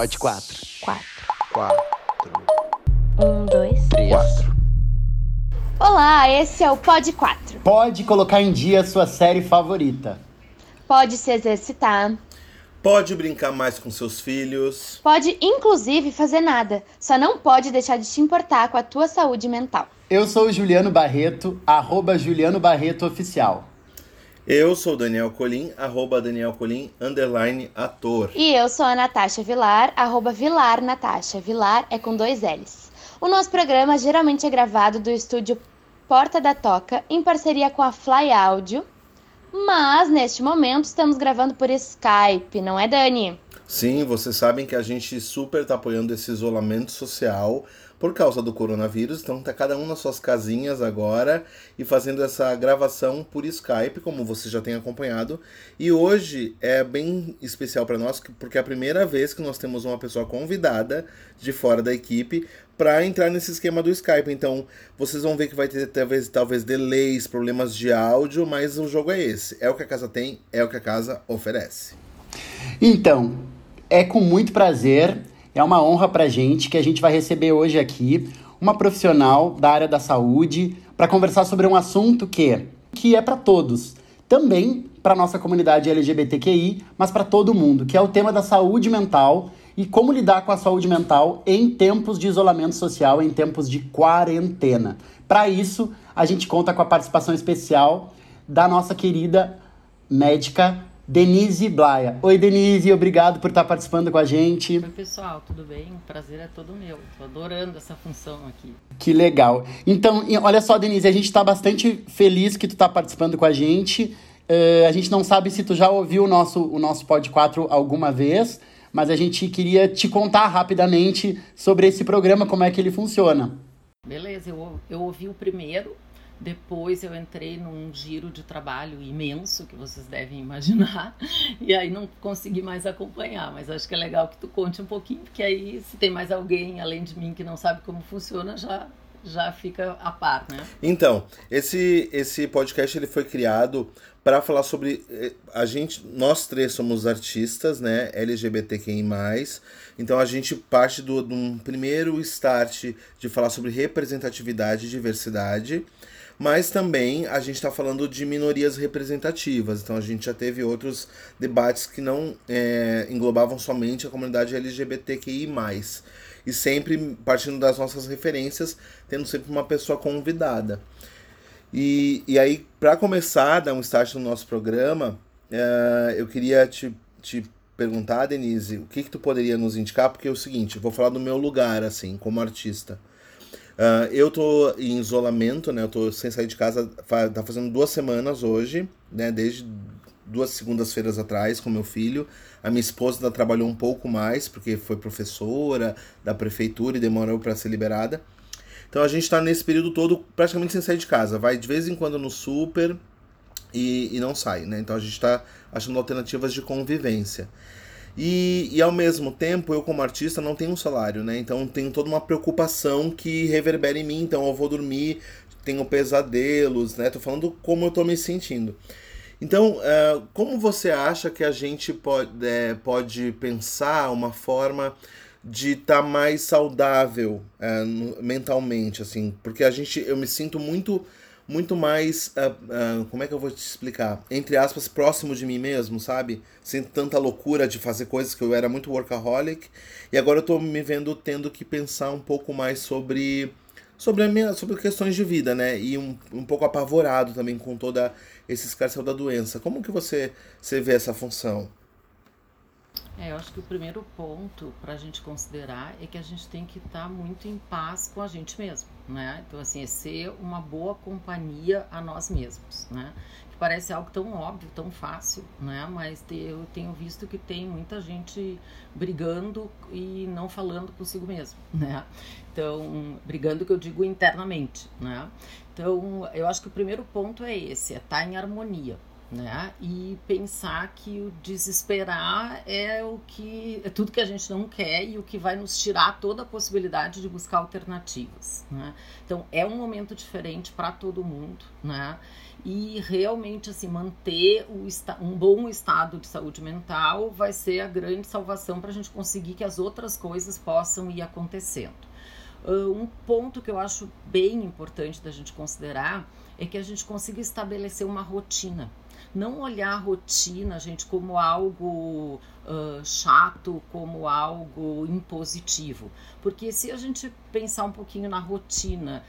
Pode quatro. Quatro. Quatro. Um, dois. Três. Quatro. Olá, esse é o Pod 4. Pode colocar em dia a sua série favorita. Pode se exercitar, Pode brincar mais com seus filhos. pode inclusive fazer nada, só não pode deixar de te importar com a tua saúde mental. Eu sou o Juliano Barreto, arroba Juliano Barreto Oficial. Eu sou Daniel Colim, arroba Daniel Colim, underline ator. E eu sou a Natasha Vilar, arroba Vilar Natasha. Vilar é com dois L's. O nosso programa geralmente é gravado do estúdio Porta da Toca, em parceria com a Fly Áudio. Mas, neste momento, estamos gravando por Skype, não é, Dani? Sim, vocês sabem que a gente super tá apoiando esse isolamento social por causa do coronavírus, então tá cada um nas suas casinhas agora e fazendo essa gravação por Skype, como você já tem acompanhado. E hoje é bem especial para nós, porque é a primeira vez que nós temos uma pessoa convidada de fora da equipe para entrar nesse esquema do Skype. Então, vocês vão ver que vai ter talvez, talvez delays, problemas de áudio, mas o jogo é esse. É o que a casa tem, é o que a casa oferece. Então, é com muito prazer, é uma honra pra gente que a gente vai receber hoje aqui uma profissional da área da saúde para conversar sobre um assunto que, que é para todos, também para nossa comunidade LGBTQI, mas para todo mundo, que é o tema da saúde mental e como lidar com a saúde mental em tempos de isolamento social, em tempos de quarentena. Para isso, a gente conta com a participação especial da nossa querida médica Denise Blaia. Oi, Denise, obrigado por estar participando com a gente. Oi, pessoal, tudo bem? O prazer é todo meu. Tô adorando essa função aqui. Que legal. Então, olha só, Denise, a gente está bastante feliz que tu está participando com a gente. Eh, a gente não sabe se tu já ouviu o nosso, o nosso Pod 4 alguma vez, mas a gente queria te contar rapidamente sobre esse programa, como é que ele funciona. Beleza, eu, eu ouvi o primeiro, depois eu entrei num giro de trabalho imenso, que vocês devem imaginar, e aí não consegui mais acompanhar, mas acho que é legal que tu conte um pouquinho, porque aí se tem mais alguém além de mim que não sabe como funciona, já, já fica a par, né? Então, esse, esse podcast ele foi criado para falar sobre eh, a gente, nós três somos artistas, né, LGBTQI+, então a gente parte do, de um primeiro start de falar sobre representatividade e diversidade, mas também a gente está falando de minorias representativas, então a gente já teve outros debates que não eh, englobavam somente a comunidade LGBTQI+, e sempre partindo das nossas referências, tendo sempre uma pessoa convidada. E, e aí, para começar, dar um start no nosso programa, eh, eu queria te, te perguntar, Denise, o que, que tu poderia nos indicar? Porque é o seguinte, eu vou falar do meu lugar, assim, como artista. Ah, eu tô em isolamento, né? Eu tô sem sair de casa, tá fazendo duas semanas hoje, né? Desde duas segundas-feiras atrás com meu filho. A minha esposa ainda trabalhou um pouco mais, porque foi professora da prefeitura e demorou para ser liberada. Então a gente está nesse período todo praticamente sem sair de casa. Vai de vez em quando no super e, e não sai, né? Então a gente está achando alternativas de convivência. E, e ao mesmo tempo, eu como artista não tenho um salário, né? Então tenho toda uma preocupação que reverbera em mim. Então eu vou dormir, tenho pesadelos, né? Tô falando como eu tô me sentindo. Então, eh, como você acha que a gente pode, eh, pode pensar uma forma de estar mais saudável no- mentalmente, assim? Porque a gente, eu me sinto muito, muito mais, ah, ah, como é que eu vou te explicar? Entre aspas, próximo de mim mesmo, sabe? Sem tanta loucura de fazer coisas que eu era muito workaholic e agora eu tô me vendo tendo que pensar um pouco mais sobre sobre a minha sobre questões de vida, né? E um, um pouco apavorado também com toda esse escarcel da doença. Como que você você vê essa função? É, eu acho que o primeiro ponto para a gente considerar é que a gente tem que estar muito em paz com a gente mesmo, né? Então, assim, é ser uma boa companhia a nós mesmos, né? Que parece algo tão óbvio, tão fácil, né? Mas eu tenho visto que tem muita gente brigando e não falando consigo mesmo, né? Então, brigando que eu digo internamente, né? Então, eu acho que o primeiro ponto é esse, é estar em harmonia, né? E pensar que o desesperar é o que é tudo que a gente não quer e o que vai nos tirar toda a possibilidade de buscar alternativas, né? Então é um momento diferente para todo mundo, né? E realmente assim manter o, um bom estado de saúde mental vai ser a grande salvação para a gente conseguir que as outras coisas possam ir acontecendo. Um ponto que eu acho bem importante da gente considerar é que a gente consiga estabelecer uma rotina não olhar a rotina, gente, como algo uh, chato, como algo impositivo. Porque se a gente pensar um pouquinho na rotina,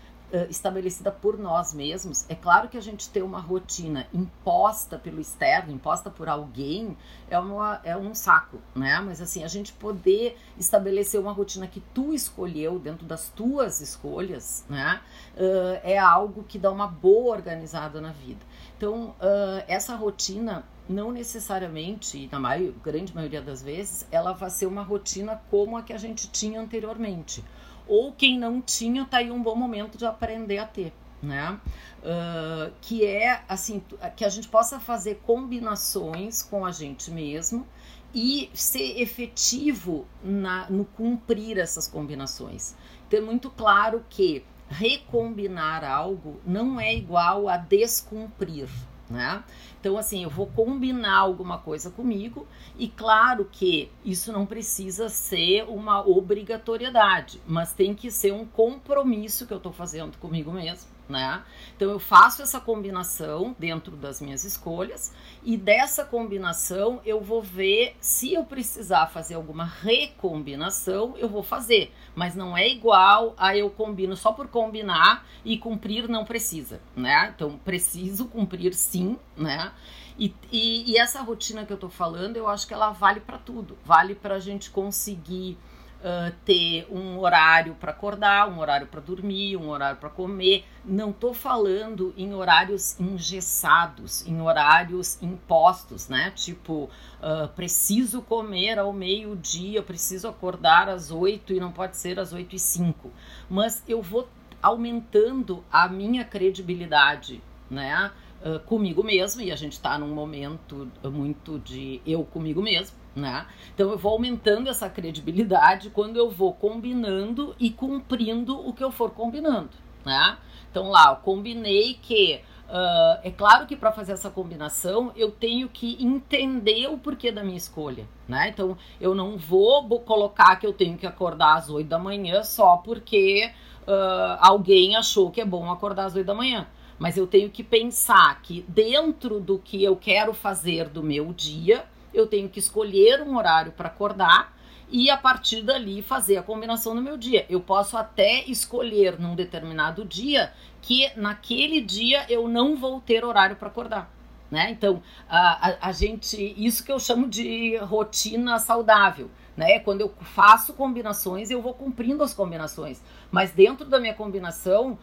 estabelecida por nós mesmos. É claro que a gente ter uma rotina imposta pelo externo, imposta por alguém, é, uma, é um saco, né? Mas assim, a gente poder estabelecer uma rotina que tu escolheu dentro das tuas escolhas, né? Uh, é algo que dá uma boa organizada na vida. Então, uh, essa rotina não necessariamente, na maior, grande maioria das vezes, ela vai ser uma rotina como a que a gente tinha anteriormente ou quem não tinha, tá aí um bom momento de aprender a ter. Né? Uh, que é assim que a gente possa fazer combinações com a gente mesmo e ser efetivo na, no cumprir essas combinações. Ter muito claro que recombinar algo não é igual a descumprir né? Então, assim, eu vou combinar alguma coisa comigo, e claro que isso não precisa ser uma obrigatoriedade, mas tem que ser um compromisso que eu estou fazendo comigo mesmo né? Então eu faço essa combinação dentro das minhas escolhas e dessa combinação eu vou ver se eu precisar fazer alguma recombinação, eu vou fazer, mas não é igual a eu combino só por combinar e cumprir não precisa, né? Então preciso cumprir sim, né? E, e, e essa rotina que eu tô falando, eu acho que ela vale para tudo, vale para a gente conseguir uh, ter um horário para acordar, um horário para dormir, um horário para comer. Não estou falando em horários engessados, em horários impostos, né? Tipo, uh, preciso comer ao meio-dia, preciso acordar às oito e não pode ser às oito e cinco. Mas eu vou aumentando a minha credibilidade, né? Uh, comigo mesmo, e a gente está num momento muito de eu comigo mesmo, né? Então eu vou aumentando essa credibilidade quando eu vou combinando e cumprindo o que eu for combinando, né? Então lá, eu combinei que uh, é claro que para fazer essa combinação eu tenho que entender o porquê da minha escolha, né? Então eu não vou colocar que eu tenho que acordar às 8 da manhã só porque uh, alguém achou que é bom acordar às 8 da manhã. Mas eu tenho que pensar que dentro do que eu quero fazer do meu dia, eu tenho que escolher um horário para acordar e a partir dali fazer a combinação no meu dia. Eu posso até escolher num determinado dia que naquele dia eu não vou ter horário para acordar. Né? Então, a, a, a, gente, isso que eu chamo de rotina saudável, né? Quando eu faço combinações, eu vou cumprindo as combinações. Mas dentro da minha combinação,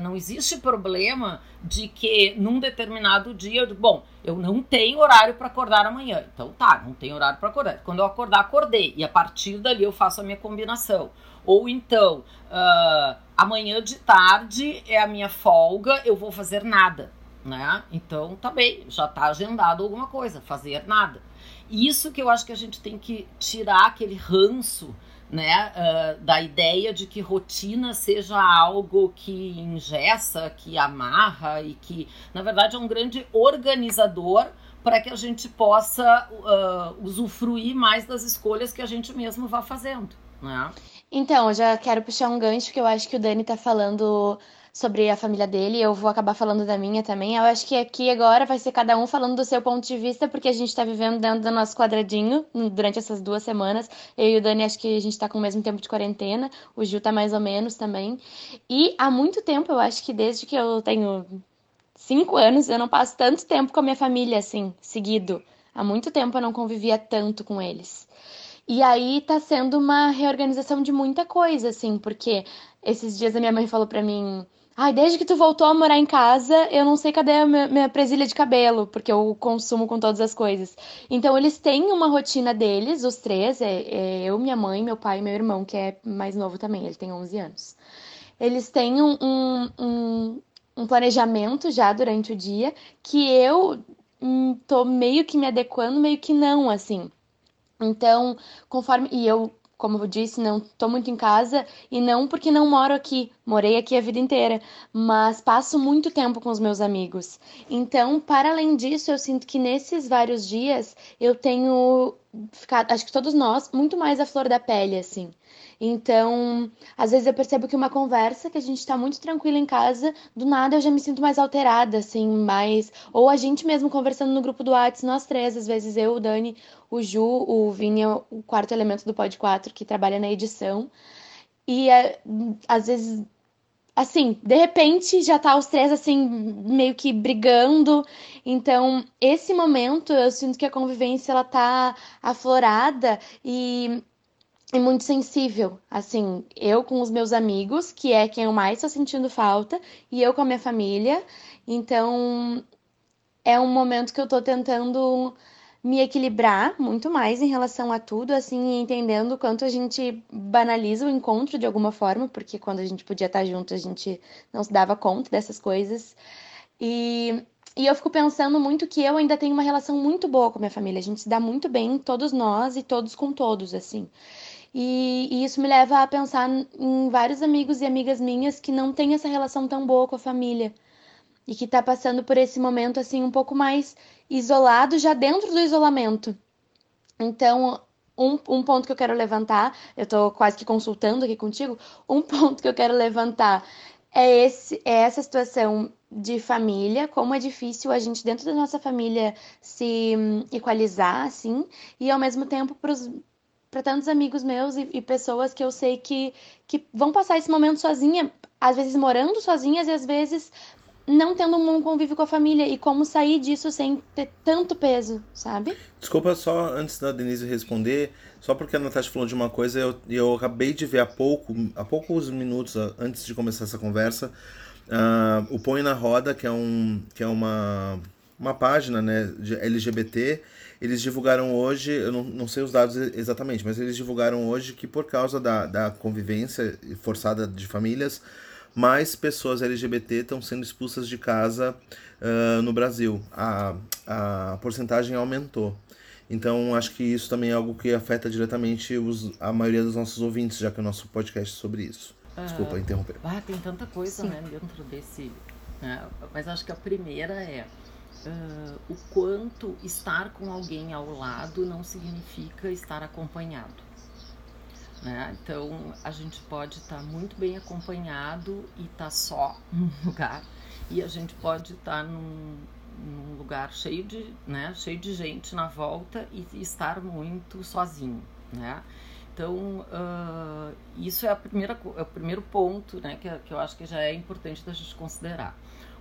não existe problema de que num determinado dia, bom, eu não tenho horário para acordar amanhã. Então tá, não tenho horário para acordar. Quando eu acordar, acordei. E a partir dali eu faço a minha combinação. Ou então, uh, amanhã de tarde é a minha folga, eu vou fazer nada né? Então tá bem, já tá agendado alguma coisa, fazer nada. Isso que eu acho que a gente tem que tirar aquele ranço, né, uh, da ideia de que rotina seja algo que engessa, que amarra e que, na verdade, é um grande organizador para que a gente possa uh, usufruir mais das escolhas que a gente mesmo vá fazendo, né? Então, eu já quero puxar um gancho que eu acho que o Dani tá falando sobre a família dele, eu vou acabar falando da minha também. Eu acho que aqui agora vai ser cada um falando do seu ponto de vista, porque a gente tá vivendo dentro do nosso quadradinho durante essas duas semanas. Eu e o Dani acho que a gente tá com o mesmo tempo de quarentena, o Gil tá mais ou menos também. E há muito tempo, eu acho que desde que eu tenho cinco anos, eu não passo tanto tempo com a minha família assim, seguido. Há muito tempo eu não convivia tanto com eles. E aí tá sendo uma reorganização de muita coisa, assim, porque esses dias a minha mãe falou para mim Ai, desde que tu voltou a morar em casa, eu não sei cadê a minha, minha presilha de cabelo, porque eu consumo com todas as coisas. Então, eles têm uma rotina deles, os três, é, é eu, minha mãe, meu pai e meu irmão, que é mais novo também, ele tem 11 anos. Eles têm um, um, um, planejamento já durante o dia que eu hum, tô meio que me adequando, meio que não, assim. Então, conforme. E eu como eu disse, não estou muito em casa e não porque não moro aqui, morei aqui a vida inteira, mas passo muito tempo com os meus amigos. Então, para além disso, eu sinto que nesses vários dias eu tenho ficado, acho que todos nós, muito mais a flor da pele, assim. Então, às vezes eu percebo que uma conversa que a gente tá muito tranquila em casa, do nada eu já me sinto mais alterada, assim, mais. Ou a gente mesmo conversando no grupo do WhatsApp, nós três, às vezes eu, o Dani, o Ju, o Vini, o quarto elemento do Pod 4, que trabalha na edição. E é, às vezes assim, de repente já tá os três assim meio que brigando. Então, esse momento eu sinto que a convivência ela tá aflorada e e muito sensível. Assim, eu com os meus amigos, que é quem eu mais estou sentindo falta, e eu com a minha família. Então, é um momento que eu estou tentando me equilibrar muito mais em relação a tudo, assim, entendendo o quanto a gente banaliza o encontro de alguma forma, porque quando a gente podia estar junto, a gente não se dava conta dessas coisas. E, e eu fico pensando muito que eu ainda tenho uma relação muito boa com a minha família. A gente se dá muito bem, todos nós e todos com todos, assim. E, e, isso me leva a pensar em vários amigos e amigas minhas que não têm essa relação tão boa com a família e que tá passando por esse momento assim um pouco mais isolado já dentro do isolamento. Então, um, um ponto que eu quero levantar, eu tô quase que consultando aqui contigo, um ponto que eu quero levantar é esse é essa situação de família, como é difícil a gente dentro da nossa família se hum, equalizar assim, e ao mesmo tempo para para tantos amigos meus e, e, pessoas que eu sei que, que vão passar esse momento sozinha, às vezes morando sozinhas e às vezes não tendo um convívio com a família e como sair disso sem ter tanto peso, sabe? Desculpa só antes da Denise responder, só porque a Natasha falou de uma coisa, eu, eu acabei de ver há pouco, há poucos minutos antes de começar essa conversa, uh, o Põe na Roda, que é, um, que é uma, uma página né, de LGBT eles divulgaram hoje, eu não, não sei os dados exatamente, mas eles divulgaram hoje que por causa da, da convivência forçada de famílias, mais pessoas LGBT estão sendo expulsas de casa uh, no Brasil. A, a porcentagem aumentou. Então, acho que isso também é algo que afeta diretamente os, a maioria dos nossos ouvintes, já que o nosso podcast é sobre isso. Desculpa uh, interromper. Ah, tem tanta coisa né, dentro desse. Né? Mas acho que a primeira é uh, o quanto estar com alguém ao lado não significa estar acompanhado. Né? Então a gente pode estar tá muito bem acompanhado e estar tá só num lugar, e a gente pode estar tá num, num, lugar cheio de, né, cheio de gente na volta e, estar muito sozinho. Né? Então, uh, isso é, a primeira, é o primeiro ponto né, que, que eu acho que já é importante da gente considerar.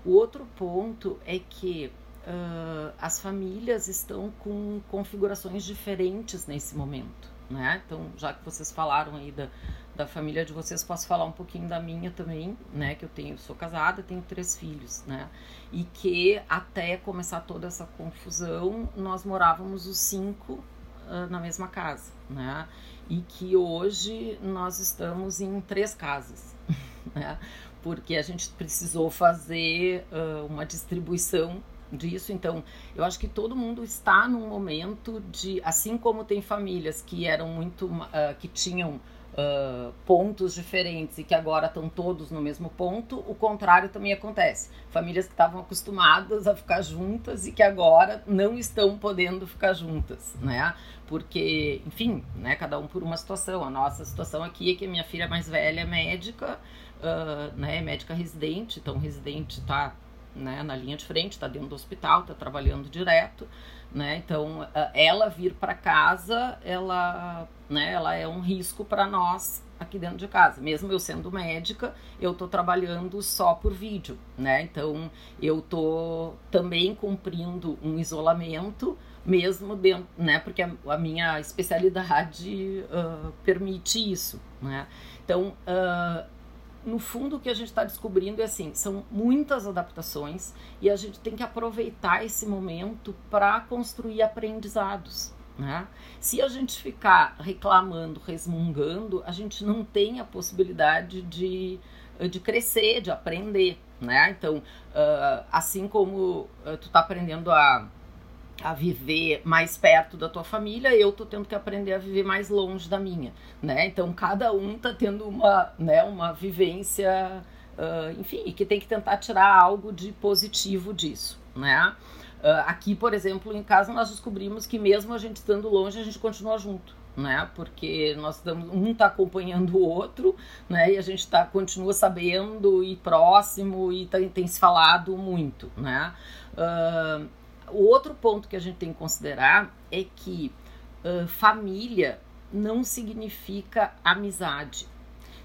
O outro ponto é que uh, as famílias estão com configurações diferentes nesse momento, né? Então, já que vocês falaram aí da, da família de vocês, posso falar um pouquinho da minha também, né? Que eu tenho, sou casada, tenho três filhos, né? E que até começar toda essa confusão, nós morávamos os cinco uh, na mesma casa, né? E que hoje nós estamos em três casas, né? Porque a gente precisou fazer uh, uma distribuição disso. Então, eu acho que todo mundo está num momento de, assim como tem famílias que eram muito, uh, que tinham uh, pontos diferentes e que agora estão todos no mesmo ponto, o contrário também acontece. Famílias que estavam acostumadas a ficar juntas e que agora não estão podendo ficar juntas, né? Porque, enfim, né, cada um por uma situação. A nossa situação aqui é que a minha filha mais velha é médica, uh, né, médica residente, então residente está né, na linha de frente, está dentro do hospital, está trabalhando direto, né? Então, ela vir para casa, ela, né, ela é um risco para nós aqui dentro de casa. Mesmo eu sendo médica, eu estou trabalhando só por vídeo, né? Então, eu estou também cumprindo um isolamento, mesmo dentro, né? Porque a, a minha especialidade uh, permite isso, né? Então, uh, no fundo, o que a gente está descobrindo é assim: são muitas adaptações e a gente tem que aproveitar esse momento para construir aprendizados. Né? Se a gente ficar reclamando, resmungando, a gente não tem a possibilidade de, de crescer, de aprender. Né? Então, uh, assim como uh, tu está aprendendo a a viver mais perto da tua família, eu tô tendo que aprender a viver mais longe da minha, né? Então cada um tá tendo uma, né, uma vivência, uh, enfim, que tem que tentar tirar algo de positivo disso, né? Uh, aqui, por exemplo, em casa nós descobrimos que mesmo a gente estando longe, a gente continua junto, né? Porque nós estamos, um está acompanhando o outro, né? E a gente tá, continua sabendo e próximo e tem, tem se falado muito, né? Uh, o outro ponto que a gente tem que considerar é que uh, família não significa amizade.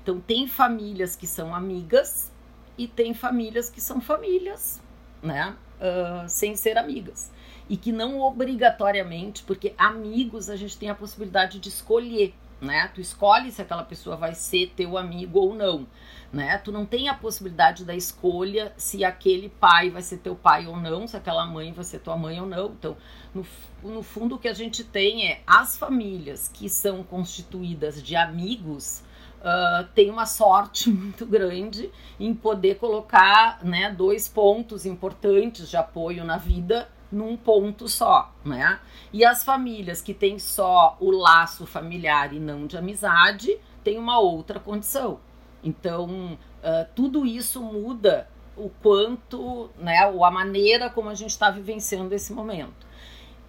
Então, tem famílias que são amigas e tem famílias que são famílias, né? Uh, sem ser amigas. E que não obrigatoriamente, porque amigos a gente tem a possibilidade de escolher, né? Tu escolhe se aquela pessoa vai ser teu amigo ou não né? Tu não tem a possibilidade da escolha se aquele pai vai ser teu pai ou não, se aquela mãe vai ser tua mãe ou não. Então, no, no fundo, o que a gente tem é as famílias que são constituídas de amigos. Uh, tem uma sorte muito grande em poder colocar né, dois pontos importantes de apoio na vida num ponto só, né? E as famílias que têm só o laço familiar e não de amizade têm uma outra condição. Então, uh, tudo isso muda o quanto, né, ou a maneira como a gente está vivenciando esse momento.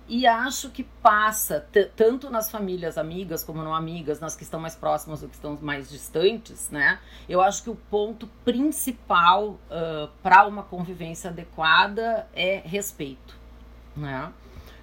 E acho que passa, tanto nas famílias amigas como não amigas, nas que estão mais próximas ou que estão mais distantes, né? Eu acho que o ponto principal uh, para uma convivência adequada é respeito, né?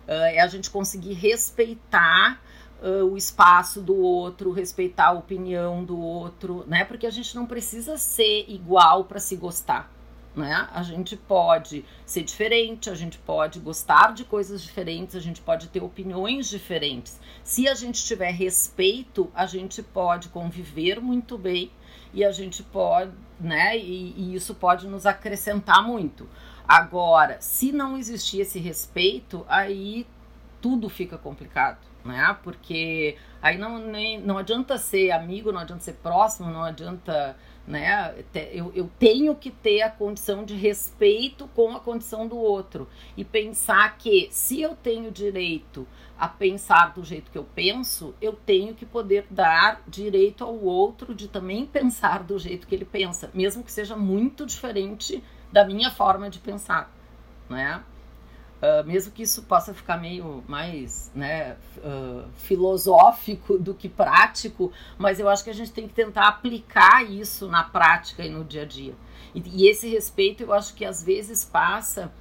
Uh, é a gente conseguir respeitar uh, o espaço do outro, respeitar a opinião do outro, né? Porque a gente não precisa ser igual para se gostar. Né? A gente pode ser diferente, a gente pode gostar de coisas diferentes, a gente pode ter opiniões diferentes. Se a gente tiver respeito, a gente pode conviver muito bem e a gente pode, né? E, e isso pode nos acrescentar muito. Agora, se não existir esse respeito, aí tudo fica complicado né? Porque aí não, nem, não adianta ser amigo, não adianta ser próximo, não adianta, né? Eu, eu tenho que ter a condição de respeito com a condição do outro e pensar que se eu tenho direito a pensar do jeito que eu penso, eu tenho que poder dar direito ao outro de também pensar do jeito que ele pensa, mesmo que seja muito diferente da minha forma de pensar, né? Uh, mesmo que isso possa ficar meio mais né, uh, filosófico do que prático, mas eu acho que a gente tem que tentar aplicar isso na prática e no dia a dia. E, e esse respeito eu acho que às vezes passa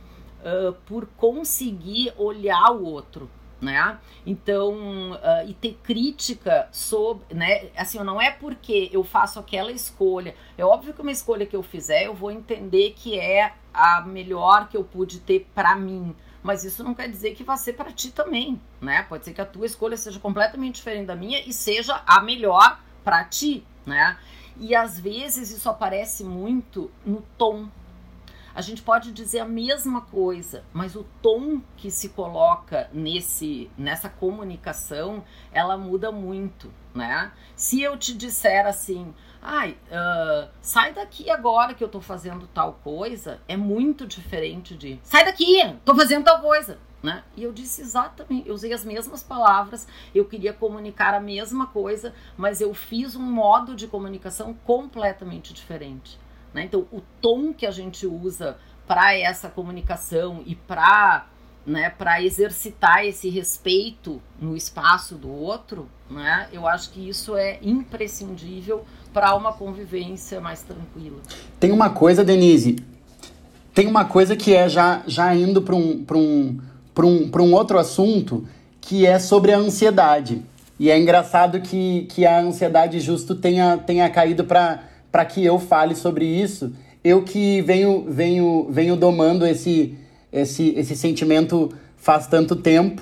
uh, por conseguir olhar o outro. Né? Então, e ter crítica sobre, né? Assim, não é porque eu faço aquela escolha. É óbvio que uma escolha que eu fizer, eu vou entender que é a melhor que eu pude ter para mim mas isso não quer dizer que vai ser para ti também, né? Pode ser que a tua escolha seja completamente diferente da minha e seja a melhor para ti, né? E às vezes isso aparece muito no tom. A gente pode dizer a mesma coisa, mas o tom que se coloca nesse nessa comunicação, ela muda muito, né? Se eu te disser assim, ai, uh, sai daqui agora que eu tô fazendo tal coisa, é muito diferente de sai daqui, tô fazendo tal coisa. Né? E eu disse exatamente, eu usei as mesmas palavras, eu queria comunicar a mesma coisa, mas eu fiz um modo de comunicação completamente diferente. Né? Então, o tom que a gente usa para essa comunicação e para né, para exercitar esse respeito no espaço do outro, né, eu acho que isso é imprescindível para uma convivência mais tranquila. Tem uma coisa, Denise, tem uma coisa que é já, já indo para um, um, um, um outro assunto, que é sobre a ansiedade. E é engraçado que, que a ansiedade justo tenha, tenha caído para que eu fale sobre isso. Eu que venho, venho, venho domando esse esse, esse sentimento faz tanto tempo.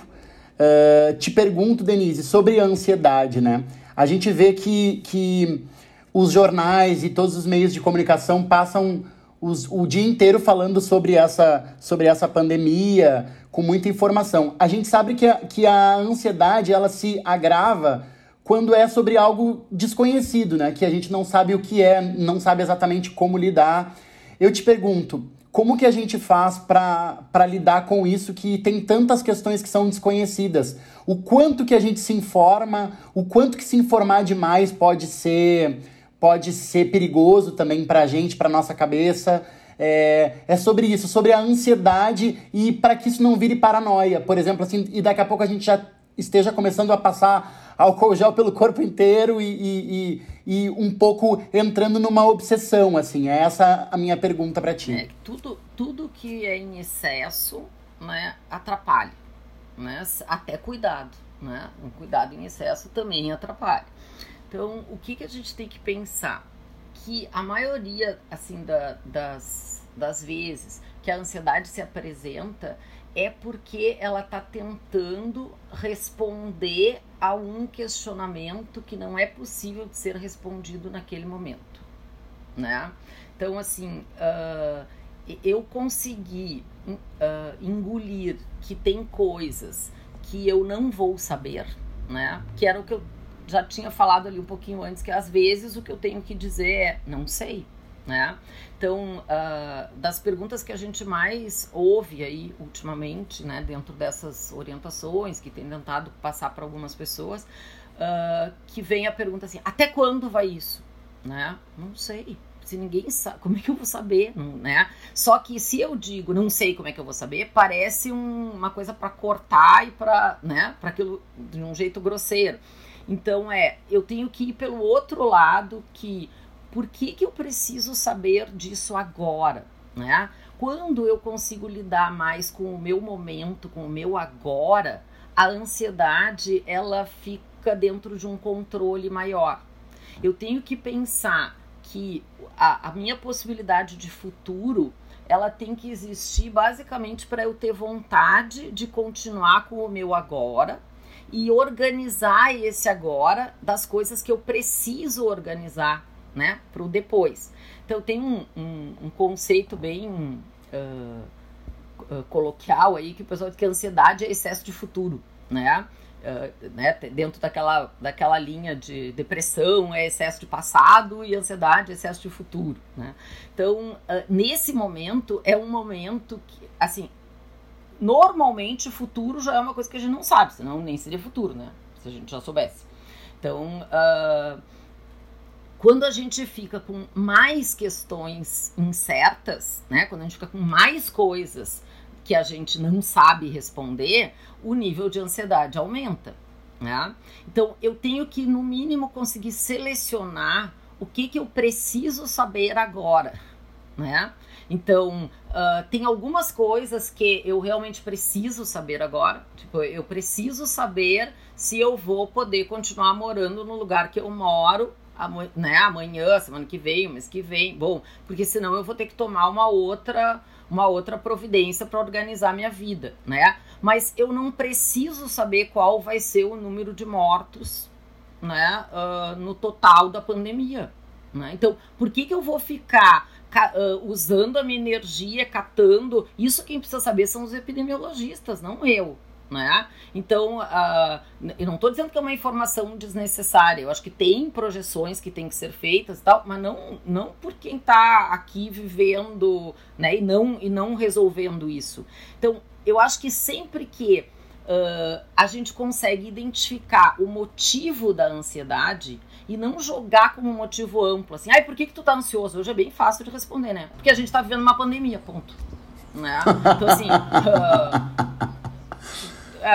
Uh, te pergunto, Denise, sobre a ansiedade, né? A gente vê que, que os jornais e todos os meios de comunicação passam os, o dia inteiro falando sobre essa, sobre essa pandemia, com muita informação. A gente sabe que a, que a ansiedade ela se agrava quando é sobre algo desconhecido, né? Que a gente não sabe o que é, não sabe exatamente como lidar. Eu te pergunto, como que a gente faz para lidar com isso que tem tantas questões que são desconhecidas? O quanto que a gente se informa, o quanto que se informar demais pode ser pode ser perigoso também para a gente, para nossa cabeça. É, é sobre isso, sobre a ansiedade e para que isso não vire paranoia, por exemplo, assim, e daqui a pouco a gente já esteja começando a passar álcool gel pelo corpo inteiro e, e, e, e um pouco entrando numa obsessão, assim. É essa a minha pergunta para ti. É, tudo, tudo que é em excesso, né, atrapalha, né? Até cuidado, né? Um cuidado em excesso também atrapalha. Então, o que, que a gente tem que pensar? Que a maioria, assim, da, das, das vezes que a ansiedade se apresenta, é porque ela está tentando responder a um questionamento que não é possível de ser respondido naquele momento, né? Então, assim, uh, eu consegui uh, engolir que tem coisas que eu não vou saber, né? Que era o que eu já tinha falado ali um pouquinho antes, que às vezes o que eu tenho que dizer é não sei, né? Então, uh, das perguntas que a gente mais ouve aí ultimamente, né, dentro dessas orientações que tem tentado passar para algumas pessoas, uh, que vem a pergunta assim: até quando vai isso? Né? Não sei. Se ninguém sabe, como é que eu vou saber, não, né? Só que se eu digo, não sei como é que eu vou saber, parece um, uma coisa para cortar e para, né, aquilo de um jeito grosseiro. Então é, eu tenho que ir pelo outro lado que por que, que eu preciso saber disso agora, né? Quando eu consigo lidar mais com o meu momento, com o meu agora, a ansiedade ela fica dentro de um controle maior. Eu tenho que pensar que a, a minha possibilidade de futuro ela tem que existir basicamente para eu ter vontade de continuar com o meu agora e organizar esse agora das coisas que eu preciso organizar né, para o depois. Então tem um, um, um conceito bem uh, uh, coloquial aí que o pessoal diz que ansiedade é excesso de futuro, né? Uh, né, dentro daquela, daquela linha de depressão é excesso de passado e ansiedade é excesso de futuro. Né? Então, uh, nesse momento, é um momento que, assim, normalmente futuro já é uma coisa que a gente não sabe, senão nem seria futuro, né? Se a gente já soubesse. Então, uh, quando a gente fica com mais questões incertas, né? Quando a gente fica com mais coisas que a gente não sabe responder, o nível de ansiedade aumenta. Né? Então, eu tenho que, no mínimo, conseguir selecionar o que, que eu preciso saber agora. Né? Então, uh, tem algumas coisas que eu realmente preciso saber agora. Tipo, eu preciso saber se eu vou poder continuar morando no lugar que eu moro amanhã, né, amanhã, semana que vem, mês que vem. Bom, porque senão eu vou ter que tomar uma outra, uma outra providência para organizar minha vida, né? Mas eu não preciso saber qual vai ser o número de mortos, né, uh, no total da pandemia. Né? Então, por que, que eu vou ficar uh, usando a minha energia, catando? Isso quem precisa saber são os epidemiologistas, não eu né? Então, uh, eu não estou dizendo que é uma informação desnecessária, eu acho que tem projeções que têm que ser feitas e tal, mas não, não por quem está aqui vivendo, né, e não, e não resolvendo isso. Então, eu acho que sempre que uh, a gente consegue identificar o motivo da ansiedade e não jogar como um motivo amplo, assim, ai, por que, que tu tá ansioso? Hoje é bem fácil de responder, né? Porque a gente tá vivendo uma pandemia, ponto. Né? Então, assim, uh,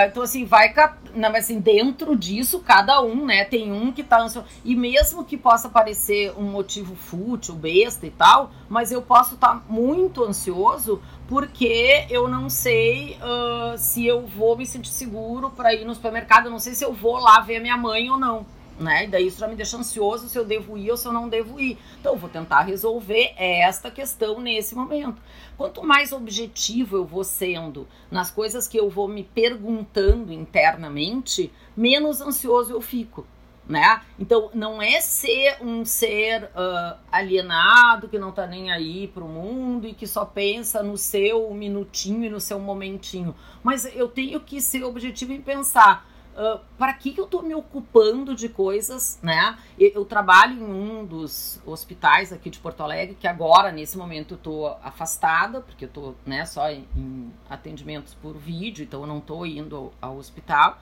então, assim, vai. Não, assim, dentro disso, cada um, né? Tem um que tá ansioso. E mesmo que possa parecer um motivo fútil, besta e tal, mas eu posso estar tá muito ansioso porque eu não sei uh, se eu vou me sentir seguro para ir no supermercado. Eu não sei se eu vou lá ver minha mãe ou não né? E daí isso já me deixa ansioso se eu devo ir ou se eu não devo ir. Então, eu vou tentar resolver esta questão nesse momento. Quanto mais objetivo eu vou sendo nas coisas que eu vou me perguntando internamente, menos ansioso eu fico. Né? Então, não é ser um ser uh, alienado que não tá nem aí pro mundo e que só pensa no seu minutinho e no seu momentinho. Mas eu tenho que ser objetivo em pensar Uh, para que, que eu estou me ocupando de coisas, né? Eu, eu, trabalho em um dos hospitais aqui de Porto Alegre, que agora, nesse momento, eu estou afastada, porque eu estou né, só em, em, atendimentos por vídeo, então eu não estou indo ao, ao, hospital.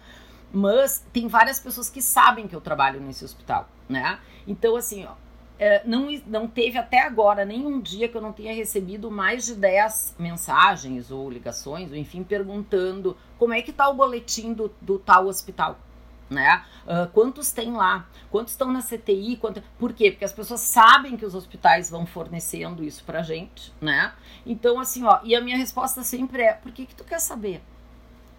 Mas tem várias pessoas que sabem que eu trabalho nesse hospital, né? Então, assim, ó, não, não teve até agora nenhum dia que eu não tenha recebido mais de 10 mensagens ou ligações, ou enfim, perguntando como é que tá o boletim do, do tal hospital. Né? Uh, quantos tem lá? Quantos estão na CTI? Quanto... Por quê? Porque as pessoas sabem que os hospitais vão fornecendo isso pra gente, né? Então, assim, ó, e a minha resposta sempre é: por que, que tu quer saber?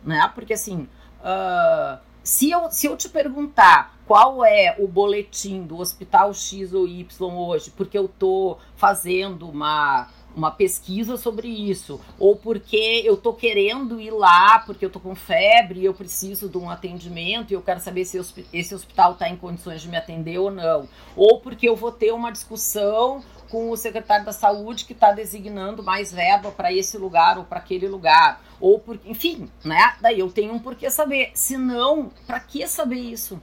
Né? Porque assim, uh, se, eu, se eu te perguntar qual é o boletim do hospital X ou Y hoje, porque eu tô fazendo uma uma pesquisa sobre isso, ou porque eu tô querendo ir lá, porque eu tô com febre e eu preciso de um atendimento e eu quero saber se esse hospital está em condições de me atender ou não, ou porque eu vou ter uma discussão com o secretário da saúde que está designando mais verba para esse lugar ou para aquele lugar, ou porque, enfim, né? Daí eu tenho um porquê saber. Se não, para que saber isso?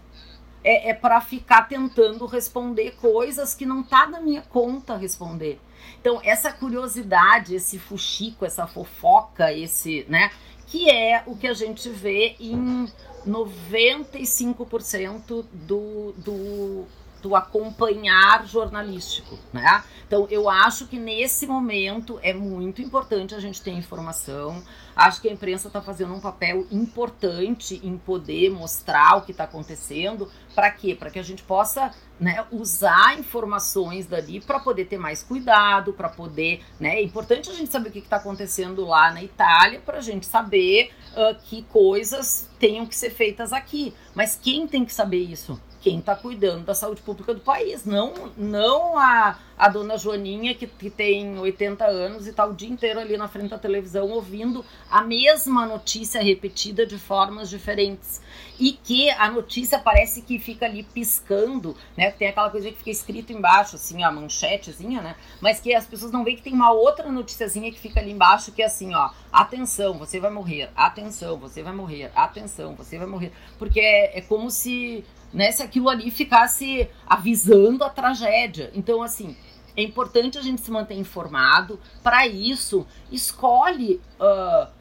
É, é para ficar tentando responder coisas que não tá na minha conta responder. Então, essa curiosidade, esse fuxico, essa fofoca, esse, né? Que é o que a gente vê em 95% do, do, do acompanhar jornalístico, né? Então, eu acho que nesse momento é muito importante a gente ter informação. Acho que a imprensa está fazendo um papel importante em poder mostrar o que está acontecendo. Para quê? Para que a gente possa né, usar informações dali para poder ter mais cuidado, para poder. Né, é importante a gente saber o que está acontecendo lá na Itália, para a gente saber uh, que coisas tenham que ser feitas aqui. Mas quem tem que saber isso? Quem está cuidando da saúde pública do país, não, não a, a dona Joaninha que, que tem 80 anos e está o dia inteiro ali na frente da televisão ouvindo a mesma notícia repetida de formas diferentes. E que a notícia parece que fica ali piscando, né? Tem aquela coisa que fica escrito embaixo, assim, a manchetezinha, né? Mas que as pessoas não veem que tem uma outra noticiazinha que fica ali embaixo, que é assim, ó, atenção, você vai morrer, atenção, você vai morrer, atenção, você vai morrer. Porque é, é como se né, se aquilo ali ficasse avisando a tragédia. Então, assim, é importante a gente se manter informado. Para isso, escolhe. Uh,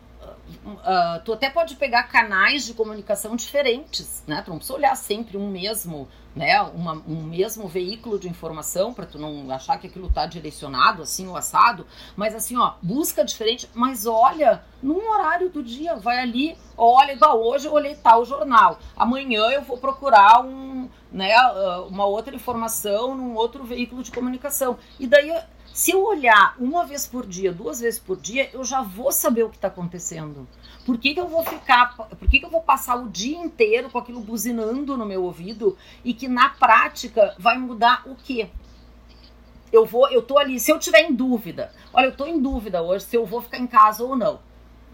uh, tu até pode pegar canais de comunicação diferentes, né? Tu não precisa olhar sempre um mesmo né, uma, um mesmo veículo de informação para tu não achar que aquilo tá direcionado assim o assado, mas assim, ó, busca diferente, mas olha num horário do dia, vai ali, olha, igual hoje eu olhei tal jornal, amanhã eu vou procurar um, né, ah, uma outra informação num outro veículo de comunicação. E daí se eu olhar uma vez por dia, duas vezes por dia, eu já vou saber o que está acontecendo. Por que, que eu vou ficar, por que, que eu vou passar o dia inteiro com aquilo buzinando no meu ouvido e que na prática vai mudar o quê? Eu vou, eu tô ali, se eu tiver em dúvida, olha, eu tô em dúvida hoje se eu vou ficar em casa ou não.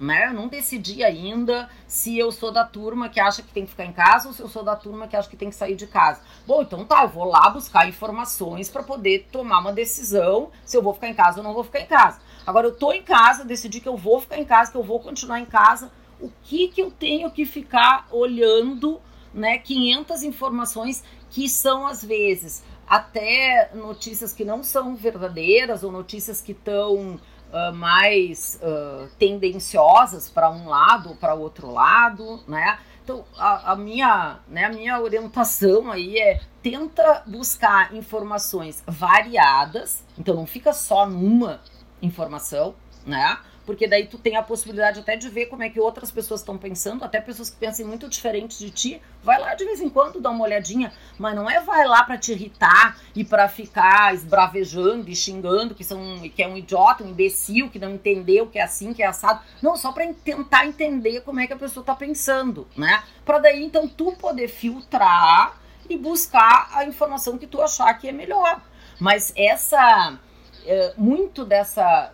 Né? Eu não decidi ainda se eu sou da turma que acha que tem que ficar em casa ou se eu sou da turma que acha que tem que sair de casa. Bom, então tá, eu vou lá buscar informações para poder tomar uma decisão se eu vou ficar em casa ou não vou ficar em casa. Agora eu tô em casa, decidi que eu vou ficar em casa, que eu vou continuar em casa. O que que eu tenho que ficar olhando, né, 500 informações que são às vezes até notícias que não são verdadeiras ou notícias que estão uh, mais uh, tendenciosas para um lado ou para outro lado, né? Então, a, a, minha, né, a minha orientação aí é tenta buscar informações variadas, então não fica só numa informação, né? Porque daí tu tem a possibilidade até de ver como é que outras pessoas estão pensando, até pessoas que pensam muito diferente de ti. Vai lá de vez em quando dar uma olhadinha, mas não é vai lá para te irritar e para ficar esbravejando e xingando que são que é um idiota, um imbecil, que não entendeu que é assim, que é assado. Não, só para tentar entender como é que a pessoa tá pensando, né? Para daí então tu poder filtrar e buscar a informação que tu achar que é melhor. Mas essa é, muito dessa,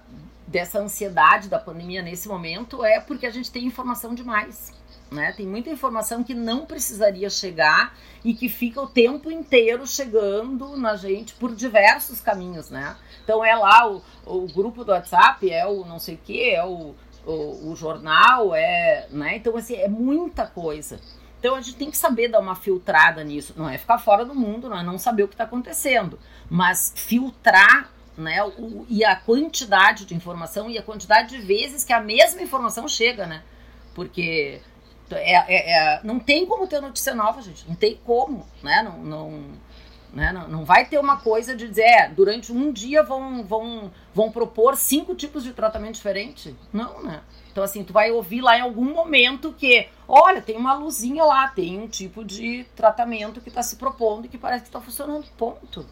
dessa ansiedade da pandemia nesse momento é porque a gente tem informação demais. Né? Tem muita informação que não precisaria chegar e que fica o tempo inteiro chegando na gente por diversos caminhos, né? Então é lá o, o grupo do WhatsApp, é o não sei o que, é o, o, o, jornal, é, né? Então assim, é muita coisa. Então a gente tem que saber dar uma filtrada nisso. Não é ficar fora do mundo, não é não saber o que está acontecendo, mas filtrar né, o, e a quantidade de informação e a quantidade de vezes que a mesma informação chega, né? Porque é, é, é, não tem como ter notícia nova, gente. Não tem como, né? Não, não, né? não, não vai ter uma coisa de dizer, é, durante um dia vão, vão, vão propor cinco tipos de tratamento diferente. Não, né? Então, assim, tu vai ouvir lá em algum momento que, olha, tem uma luzinha lá, tem um tipo de tratamento que está se propondo e que parece que está funcionando. Ponto.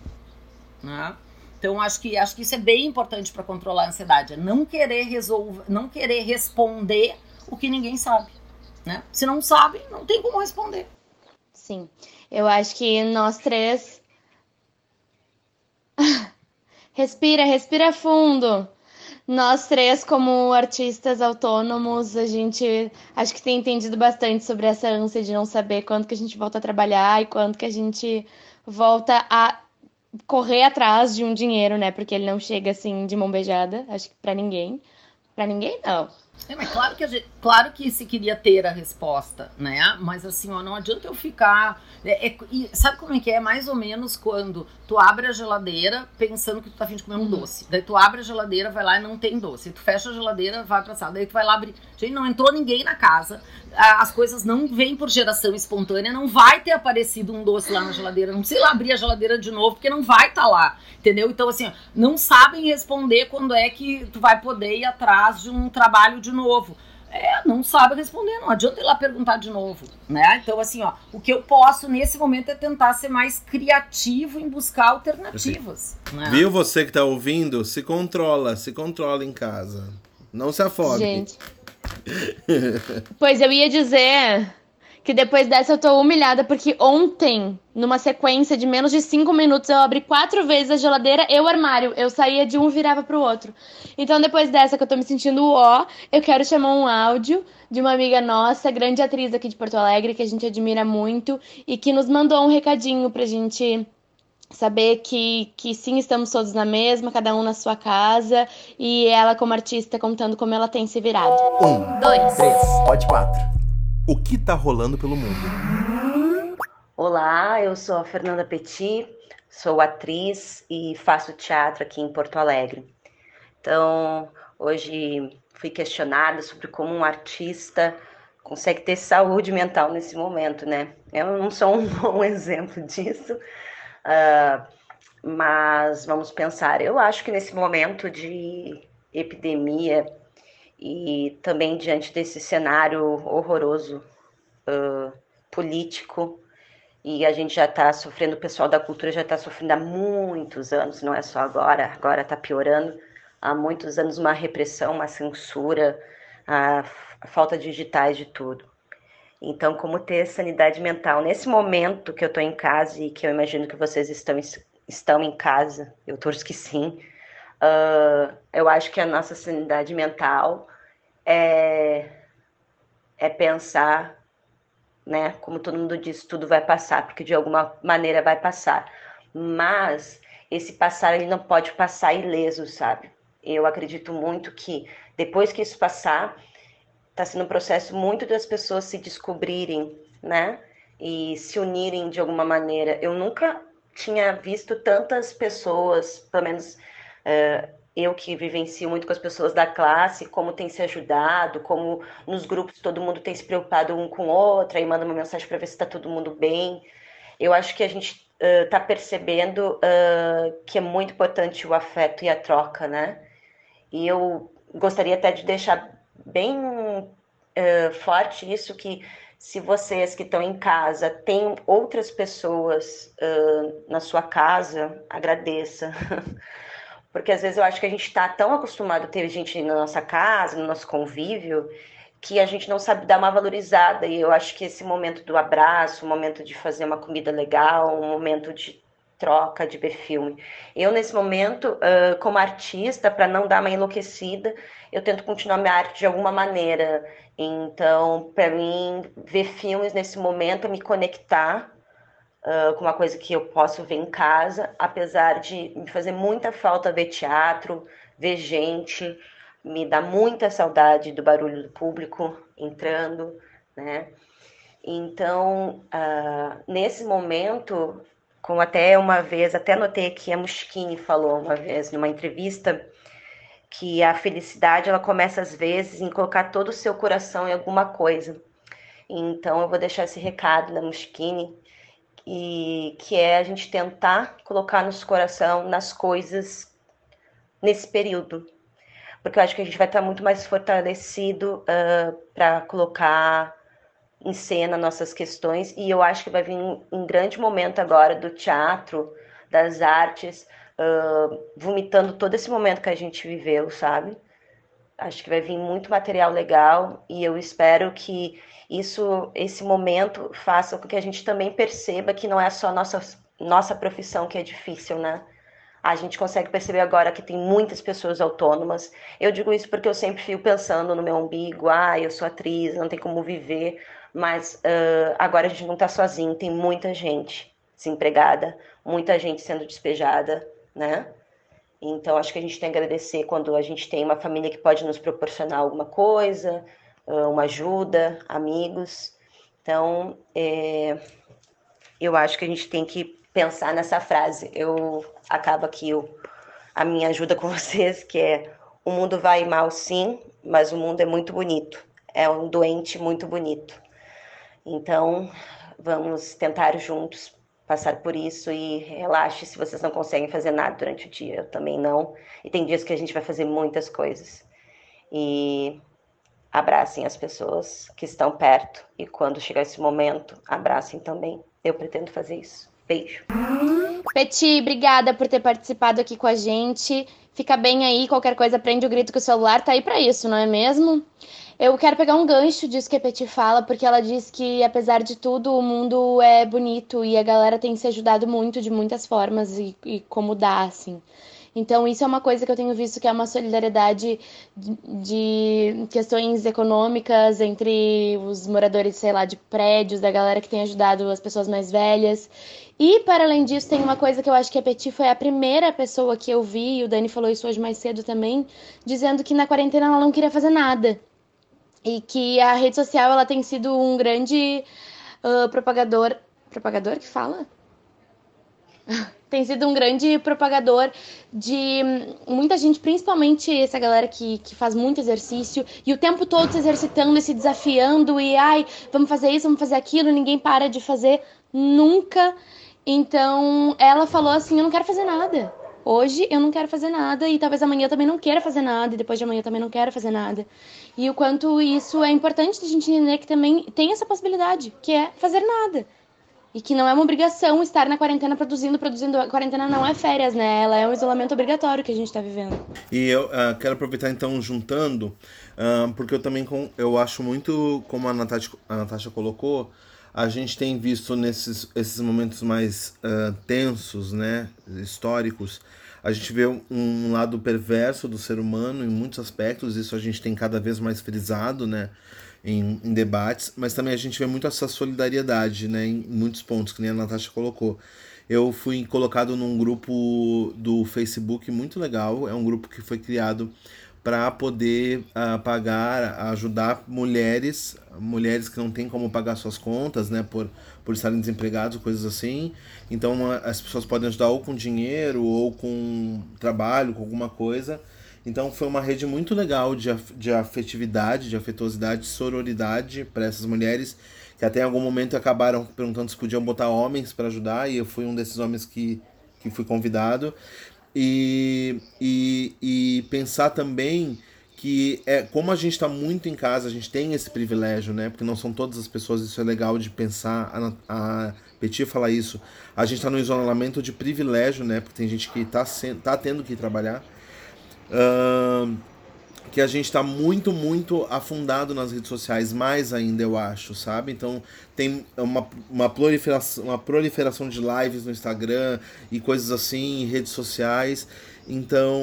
Né? Então, acho que, acho que isso é bem importante para controlar a ansiedade. É não querer resolver, não querer responder o que ninguém sabe. Né? Se não sabe, não tem como responder. Sim. Eu acho que nós três. respira, respira fundo. Nós três, como artistas autônomos, a gente acho que tem entendido bastante sobre essa ânsia de não saber quando que a gente volta a trabalhar e quando que a gente volta a correr atrás de um dinheiro, né? Porque ele não chega assim de mão beijada, acho que para ninguém. Para ninguém não. É, mas claro que, gente, claro que se queria ter a resposta, né? Mas assim, ó, não adianta eu ficar. É, é, sabe como é que é? Mais ou menos quando tu abre a geladeira pensando que tu tá afim de comer um uhum. doce. Daí tu abre a geladeira, vai lá e não tem doce. Tu fecha a geladeira, vai pra sala. Daí tu vai lá abrir. Gente, não entrou ninguém na casa. As coisas não vêm por geração espontânea. Não vai ter aparecido um doce lá na geladeira. Não precisa abrir a geladeira de novo, porque não vai estar tá lá. Entendeu? Então, assim, ó, não sabem responder quando é que tu vai poder ir atrás de um trabalho de novo. É, não sabe responder, não adianta ir lá perguntar de novo, né? Então, assim, ó, o que eu posso nesse momento é tentar ser mais criativo em buscar alternativas. Né? Viu você que tá ouvindo? Se controla, se controla em casa. Não se afogue. Gente. pois eu ia dizer que depois dessa eu tô humilhada, porque ontem, numa sequência de menos de cinco minutos, eu abri quatro vezes a geladeira e o armário. Eu saía de um e virava pro outro. Então, depois dessa que eu tô me sentindo ó, eu quero chamar um áudio de uma amiga nossa, grande atriz aqui de Porto Alegre, que a gente admira muito, e que nos mandou um recadinho pra gente saber que, que sim, estamos todos na mesma, cada um na sua casa, e ela como artista contando como ela tem se virado. Um, dois, três, pode quatro o que está rolando pelo mundo. Olá, eu sou a Fernanda Petit, sou atriz e faço teatro aqui em Porto Alegre. Então, hoje fui questionada sobre como um artista consegue ter saúde mental nesse momento, né? Eu não sou um bom exemplo disso, uh, mas vamos pensar. Eu acho que nesse momento de epidemia e também diante desse cenário horroroso uh, político e a gente já está sofrendo, o pessoal da cultura já está sofrendo há muitos anos, não é só agora, agora está piorando, há muitos anos uma repressão, uma censura, a, a falta de digitais de tudo. Então, como ter sanidade mental? Nesse momento que eu estou em casa e que eu imagino que vocês estão, estão em casa, eu torço que sim, Uh, eu acho que a nossa sanidade mental é, é pensar, né? Como todo mundo diz, tudo vai passar, porque de alguma maneira vai passar. Mas esse passar ele não pode passar ileso, sabe? Eu acredito muito que depois que isso passar, está sendo um processo muito das pessoas se descobrirem, né? E se unirem de alguma maneira. Eu nunca tinha visto tantas pessoas, pelo menos eu que vivencio muito com as pessoas da classe, como tem se ajudado, como nos grupos todo mundo tem se preocupado um com o outro, aí manda uma mensagem para ver se está todo mundo bem. Eu acho que a gente está uh, percebendo uh, que é muito importante o afeto e a troca, né? E eu gostaria até de deixar bem uh, forte isso que se vocês que estão em casa têm outras pessoas na sua casa, agradeça. Porque às vezes eu acho que a gente está tão acostumado a ter gente na nossa casa, no nosso convívio, que a gente não sabe dar uma valorizada. E eu acho que esse momento do abraço, o momento de fazer uma comida legal, um momento de troca, de ver filme. Eu, nesse momento, como artista, para não dar uma enlouquecida, eu tento continuar minha arte de alguma maneira. Então, para mim, ver filmes nesse momento, me conectar com uma coisa que eu posso ver em casa, apesar de me fazer muita falta ver teatro, ver gente, me dá muita saudade do barulho do público entrando, né? Então, uh, nesse momento, como até uma vez, até notei que a Mushkini falou uma vez numa entrevista, que a felicidade ela começa às vezes em colocar todo o seu coração em alguma coisa. Então eu vou deixar esse recado da Mushkini, e que é a gente tentar colocar nosso coração nas coisas nesse período, porque eu acho que a gente vai estar muito mais fortalecido uh, para colocar em cena nossas questões e eu acho que vai vir um grande momento agora do teatro, das artes, uh, vomitando todo esse momento que a gente viveu, sabe? Acho que vai vir muito material legal e eu espero que isso, esse momento faça com que a gente também perceba que não é só nossa nossa profissão que é difícil, né? A gente consegue perceber agora que tem muitas pessoas autônomas. Eu digo isso porque eu sempre fico pensando no meu umbigo, ah, eu sou atriz, não tem como viver, mas uh, agora a gente não está sozinho, tem muita gente desempregada, muita gente sendo despejada, né? Então, acho que a gente tem que agradecer quando a gente tem uma família que pode nos proporcionar alguma coisa, uma ajuda, amigos. Então, é, eu acho que a gente tem que pensar nessa frase. Eu acabo aqui o, a minha ajuda com vocês, que é o mundo vai mal sim, mas o mundo é muito bonito. É um doente muito bonito. Então, vamos tentar juntos passar por isso e relaxe se vocês não conseguem fazer nada durante o dia, eu também não. E tem dias que a gente vai fazer muitas coisas. E abracem as pessoas que estão perto e quando chegar esse momento, abracem também. Eu pretendo fazer isso. Beijo. Peti, obrigada por ter participado aqui com a gente. Fica bem aí, qualquer coisa prende o grito que o celular tá aí para isso, não é mesmo? Eu quero pegar um gancho disso que a Peti fala, porque ela diz que, apesar de tudo, o mundo é bonito e a galera tem se ajudado muito de muitas formas e, e como dá, assim. Então, isso é uma coisa que eu tenho visto que é uma solidariedade de questões econômicas entre os moradores, sei lá, de prédios, da galera que tem ajudado as pessoas mais velhas. E, para além disso, tem uma coisa que eu acho que a Petit foi a primeira pessoa que eu vi, e o Dani falou isso hoje mais cedo também, dizendo que na quarentena ela não queria fazer nada e que a rede social ela tem sido um grande uh, propagador. Propagador que fala? tem sido um grande propagador de muita gente, principalmente essa galera que, que faz muito exercício e o tempo todo se exercitando e se desafiando e ai, vamos fazer isso, vamos fazer aquilo, ninguém para de fazer nunca. Então ela falou assim: eu não quero fazer nada. Hoje eu não quero fazer nada e talvez amanhã eu também não queira fazer nada e depois de amanhã eu também não quero fazer nada. E o quanto isso é importante a gente entender que também tem essa possibilidade, que é fazer nada. E que não é uma obrigação estar na quarentena produzindo, produzindo. A quarentena não é férias, né? Ela é um isolamento obrigatório que a gente está vivendo. E eu uh, quero aproveitar então, juntando, uh, porque eu também com, eu acho muito, como a Natasha, a Natasha colocou, a gente tem visto nesses esses momentos mais uh, tensos, né, históricos, a gente vê um lado perverso do ser humano em muitos aspectos, isso a gente tem cada vez mais frisado, né, em, em debates, mas também a gente vê muito essa solidariedade, né, em muitos pontos, que nem a Natasha colocou. Eu fui colocado num grupo do Facebook muito legal, é um grupo que foi criado para poder uh, pagar, ajudar mulheres, mulheres que não têm como pagar suas contas, né, por, por estarem desempregados, coisas assim. Então as pessoas podem ajudar ou com dinheiro ou com trabalho, com alguma coisa. Então foi uma rede muito legal de, de afetividade, de afetuosidade, de sororidade para essas mulheres que até em algum momento acabaram perguntando se podiam botar homens para ajudar e eu fui um desses homens que, que fui convidado. E, e, e pensar também que é como a gente está muito em casa, a gente tem esse privilégio, né? Porque não são todas as pessoas, isso é legal de pensar. A, a Petit fala isso. A gente está no isolamento de privilégio, né? Porque tem gente que está tá tendo que trabalhar. Uh, que a gente está muito, muito afundado nas redes sociais, mais ainda, eu acho, sabe? Então tem uma, uma, proliferação, uma proliferação de lives no Instagram e coisas assim, em redes sociais. Então,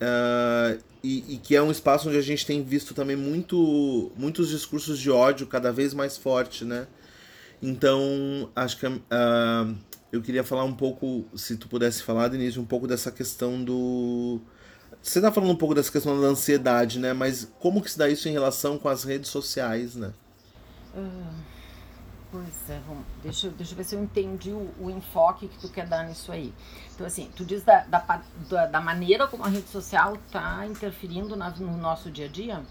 uh, e, e, que é um espaço onde a gente tem visto também muito, muitos discursos de ódio cada vez mais forte, né? Então, acho que uh, eu queria falar um pouco, se tu pudesse falar, Denise, um pouco dessa questão do você está falando um pouco dessa questão da ansiedade, né? Mas como que se dá isso em relação com as redes sociais, né? Uh, Pois é, vamos, deixa, deixa eu ver se eu entendi o, o, enfoque que tu quer dar nisso aí. Então, assim, tu diz da, da, da maneira como a rede social está interferindo na, no nosso dia a dia?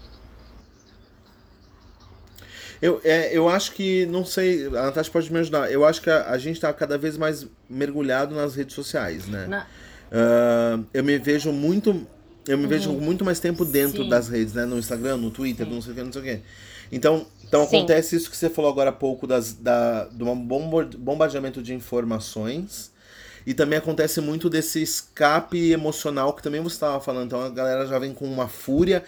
Eu, é, eu acho que, não sei, a Natasha pode me ajudar. Eu acho que a, a gente está cada vez mais mergulhado nas redes sociais, né? Na... Uh, eu me vejo muito. Eu me uhum. vejo muito mais tempo dentro Sim. das redes, né? No Instagram, no Twitter, Sim. não sei o que, não sei o que. Então, então acontece isso que você falou agora há pouco das, da, de um bombardeamento de informações e também acontece muito desse escape emocional que também você estava falando. Então a galera já vem com uma fúria.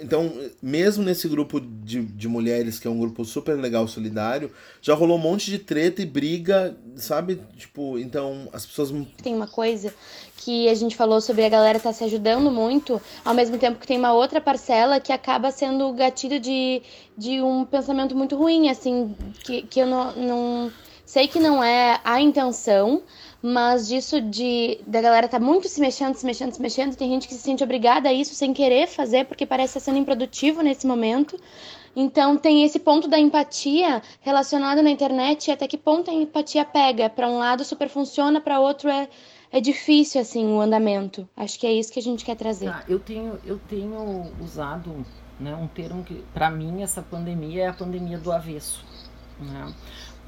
Então, mesmo nesse grupo de, de mulheres, que é um grupo super legal, solidário, já rolou um monte de treta e briga, sabe? Tipo, então as pessoas. Tem uma coisa que a gente falou sobre a galera estar tá se ajudando muito, ao mesmo tempo que tem uma outra parcela que acaba sendo o gatilho de, de um pensamento muito ruim, assim, que, que eu não, não sei que não é a intenção, mas disso de da galera tá muito se mexendo, se mexendo, se mexendo, tem gente que se sente obrigada a isso sem querer fazer porque parece estar sendo improdutivo nesse momento. Então tem esse ponto da empatia relacionado na internet, até que ponto a empatia pega, para um lado super funciona, para outro é é difícil assim o andamento. Acho que é isso que a gente quer trazer. Tá, eu tenho eu tenho usado, né, um termo que para mim essa pandemia é a pandemia do avesso, né?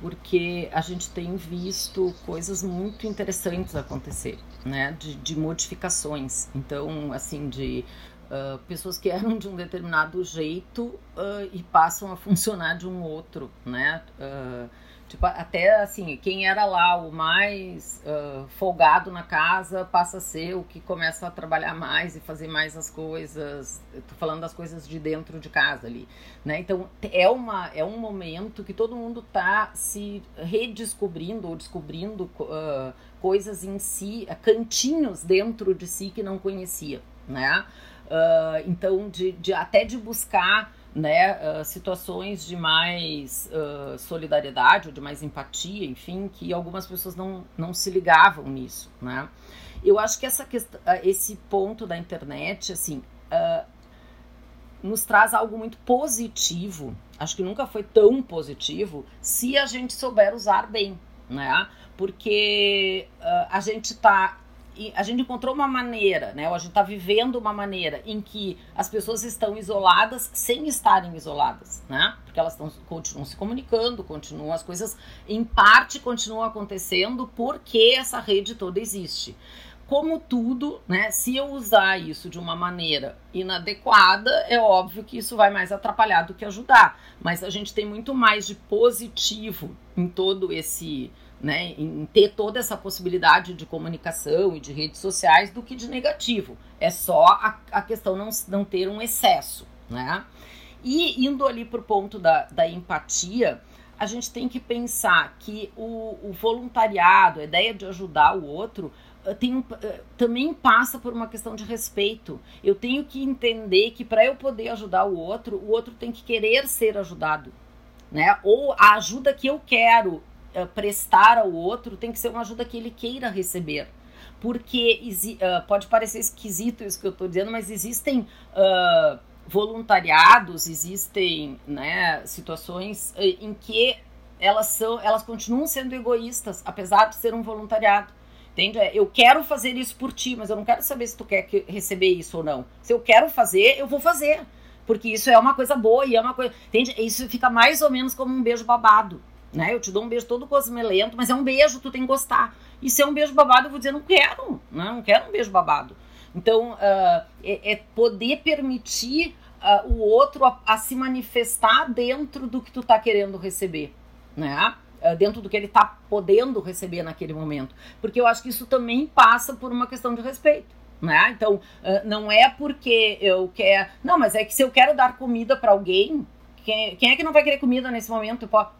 Porque a gente tem visto coisas muito interessantes acontecer, né? De, de modificações. Então, assim, de uh, pessoas que eram de um determinado jeito uh, e passam a funcionar de um outro, né? Uh, Tipo, até assim, quem era lá o mais uh, folgado na casa passa a ser o que começa a trabalhar mais e fazer mais as coisas. Tô falando das coisas de dentro de casa ali, né? Então é uma é um momento que todo mundo tá se redescobrindo ou descobrindo uh, coisas em si, cantinhos dentro de si que não conhecia, né? Então de, de até de buscar né, uh, situações de mais uh, solidariedade ou de mais empatia, enfim, que algumas pessoas não, não se ligavam nisso, né? Eu acho que essa questão, uh, esse ponto da internet, assim, nos traz algo muito positivo. Acho que nunca foi tão positivo se a gente souber usar bem, né? Porque a gente está a gente encontrou uma maneira, né? Ou a gente está vivendo uma maneira em que as pessoas estão isoladas sem estarem isoladas, né? Porque elas tão, continuam se comunicando, continuam as coisas, em parte continuam acontecendo porque essa rede toda existe. Como tudo, né? Se eu usar isso de uma maneira inadequada, é óbvio que isso vai mais atrapalhar do que ajudar. Mas a gente tem muito mais de positivo em todo esse né, em ter toda essa possibilidade de comunicação e de redes sociais do que de negativo. É só a, a questão não, não ter um excesso, né? E indo ali para o ponto da, da empatia, a gente tem que pensar que o, o voluntariado, a ideia de ajudar o outro, eh, tem, eh, também passa por uma questão de respeito. Eu tenho que entender que para eu poder ajudar o outro, o outro tem que querer ser ajudado. Né? Ou a ajuda que eu quero uh, prestar ao outro tem que ser uma ajuda que ele queira receber. Porque uh, pode parecer esquisito isso que eu estou dizendo, mas existem uh, voluntariados, existem né, situações em que elas são, elas continuam sendo egoístas, apesar de ser um voluntariado. Entende? É, eu quero fazer isso por ti, mas eu não quero saber se tu quer receber isso ou não. Se eu quero fazer, eu vou fazer. Porque isso é uma coisa boa e é uma coisa. Entende? Isso fica mais ou menos como um beijo babado né? Eu te dou um beijo todo cosmelento, mas é um beijo, tu tem que gostar. E se é um beijo babado, eu vou dizer, não quero, né? não quero um beijo babado. Então, uh, é, é, poder permitir uh, o outro a, a, se manifestar dentro do que tu tá querendo receber, né? Uh, dentro do que ele tá podendo receber naquele momento. Porque eu acho que isso também passa por uma questão de respeito. Né? Então, não é porque eu quero. Não, mas é que se eu quero dar comida para alguém, quem, quem é que não vai querer comida nesse momento? Pode,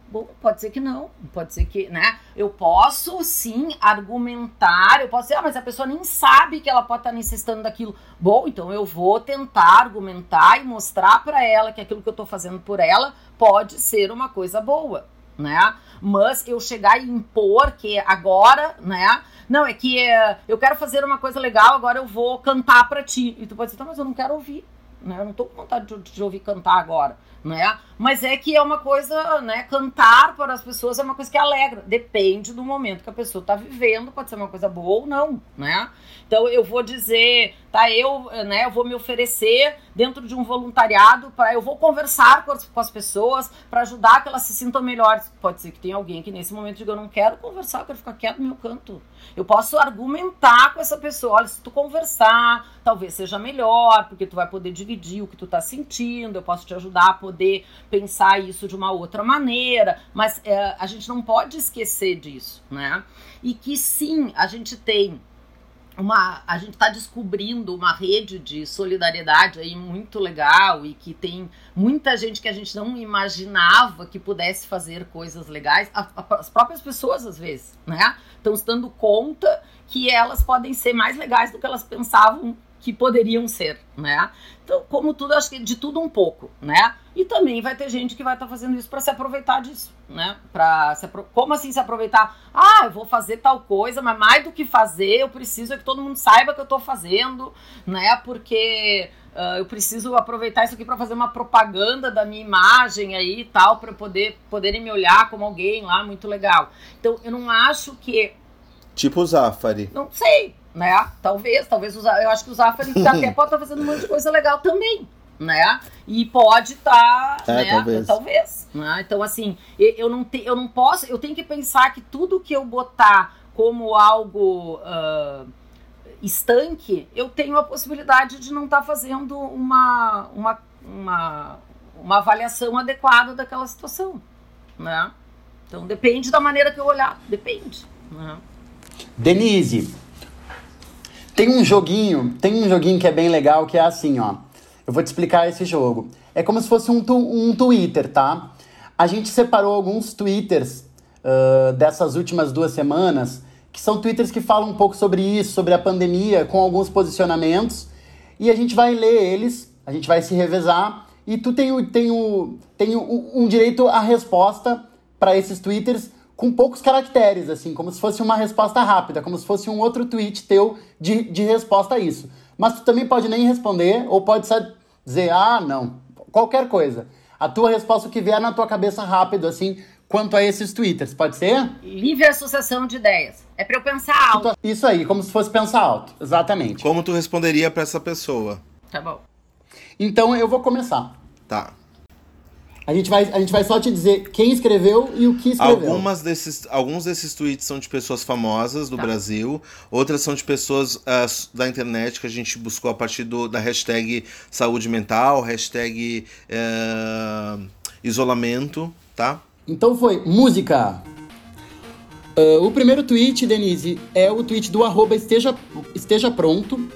pode ser que não. Pode ser que, né? Eu posso sim argumentar. Eu posso dizer, ah, mas a pessoa nem sabe que ela pode estar necessitando daquilo. Bom, então eu vou tentar argumentar e mostrar para ela que aquilo que eu estou fazendo por ela pode ser uma coisa boa, né? Mas eu chegar e impor que agora, né? Não, é que uh, eu quero fazer uma coisa legal, agora eu vou cantar para ti. E tu pode dizer, tá, mas eu não quero ouvir. né? Eu não tô com vontade de, de ouvir cantar agora, né? Mas é que é uma coisa, né? Cantar para as pessoas é uma coisa que alegra. Depende do momento que a pessoa está vivendo, pode ser uma coisa boa ou não, né? Então eu vou dizer, tá? Eu, né? Eu vou me oferecer dentro de um voluntariado para eu vou conversar com as, com as pessoas para ajudar que elas se sintam melhores. Pode ser que tenha alguém que nesse momento diga eu não quero conversar, eu quero ficar quieto no meu canto. Eu posso argumentar com essa pessoa, olha, se tu conversar, talvez seja melhor, porque tu vai poder dividir o que tu tá sentindo. Eu posso te ajudar a poder pensar isso de uma outra maneira, mas é, a gente não pode esquecer disso, né? E que sim, a gente tem uma, a gente está descobrindo uma rede de solidariedade aí muito legal e que tem muita gente que a gente não imaginava que pudesse fazer coisas legais, as próprias pessoas às vezes, né? Estão se dando conta que elas podem ser mais legais do que elas pensavam que poderiam ser, né? Então, como tudo, acho que de tudo um pouco, né? E também vai ter gente que vai estar tá fazendo isso para se aproveitar disso, né? Para se como assim se aproveitar? Ah, eu vou fazer tal coisa, mas mais do que fazer, eu preciso é que todo mundo saiba que eu estou fazendo, né? Porque uh, eu preciso aproveitar isso aqui para fazer uma propaganda da minha imagem aí e tal, para poder poderem me olhar como alguém lá muito legal. Então, eu não acho que Tipo o Zafari. Não sei, né? Talvez, talvez eu acho que o Zafari até pode estar tá fazendo um monte de coisa legal também, né? E pode estar, tá, é, né? Talvez. talvez né? Então assim, eu não te, eu não posso, eu tenho que pensar que tudo que eu botar como algo uh, estanque, eu tenho a possibilidade de não estar tá fazendo uma, uma, uma, uma avaliação adequada daquela situação, né? Então depende da maneira que eu olhar, depende. Né? Denise, tem um joguinho, tem um joguinho que é bem legal que é assim, ó. Eu vou te explicar esse jogo. É como se fosse um, tu, um Twitter, tá? A gente separou alguns Twitters uh, dessas últimas duas semanas, que são Twitters que falam um pouco sobre isso, sobre a pandemia, com alguns posicionamentos. E a gente vai ler eles, a gente vai se revezar. E tu tem, o, tem, o, tem o, um direito à resposta para esses Twitters com poucos caracteres, assim, como se fosse uma resposta rápida, como se fosse um outro tweet teu de, de resposta a isso. Mas tu também pode nem responder, ou pode só dizer, ah, não, qualquer coisa. A tua resposta, o que vier na tua cabeça rápido, assim, quanto a esses twitters, pode ser? Livre associação de ideias. É para eu pensar alto. Isso aí, como se fosse pensar alto, exatamente. Como tu responderia para essa pessoa? Tá bom. Então eu vou começar. Tá. A gente, vai, a gente vai só te dizer quem escreveu e o que escreveu. Algumas desses, alguns desses tweets são de pessoas famosas do tá. Brasil, outras são de pessoas uh, da internet que a gente buscou a partir do, da hashtag saúde mental, hashtag uh, isolamento, tá? Então foi música. Uh, o primeiro tweet, Denise, é o tweet do arroba esteja, esteja pronto.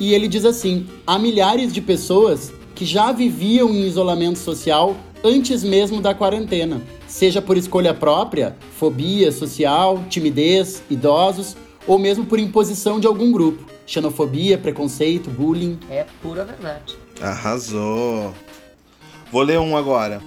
E ele diz assim: há milhares de pessoas que já viviam em isolamento social antes mesmo da quarentena, seja por escolha própria, fobia social, timidez, idosos ou mesmo por imposição de algum grupo, xenofobia, preconceito, bullying. É pura verdade. Arrasou. Vou ler um agora.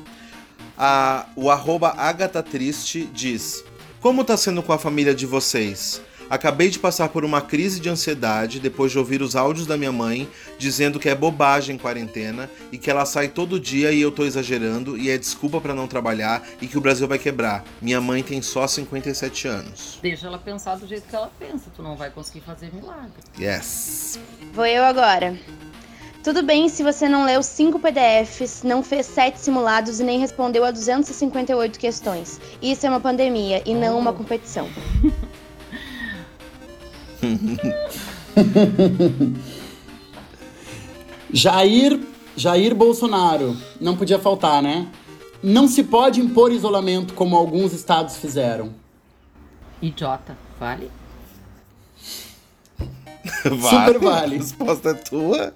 A, o arroba Agatha Triste diz: Como tá sendo com a família de vocês? Acabei de passar por uma crise de ansiedade depois de ouvir os áudios da minha mãe dizendo que é bobagem quarentena e que ela sai todo dia e eu tô exagerando e é desculpa para não trabalhar e que o Brasil vai quebrar. Minha mãe tem só 57 anos. Deixa ela pensar do jeito que ela pensa, tu não vai conseguir fazer milagre. Yes. Vou eu agora. Tudo bem se você não leu cinco PDFs, não fez sete simulados e nem respondeu a 258 questões. Isso é uma pandemia e não uma competição. Jair, Jair Bolsonaro, não podia faltar, né? Não se pode impor isolamento como alguns estados fizeram. Idiota, vale? vale. Super vale. A resposta é tua.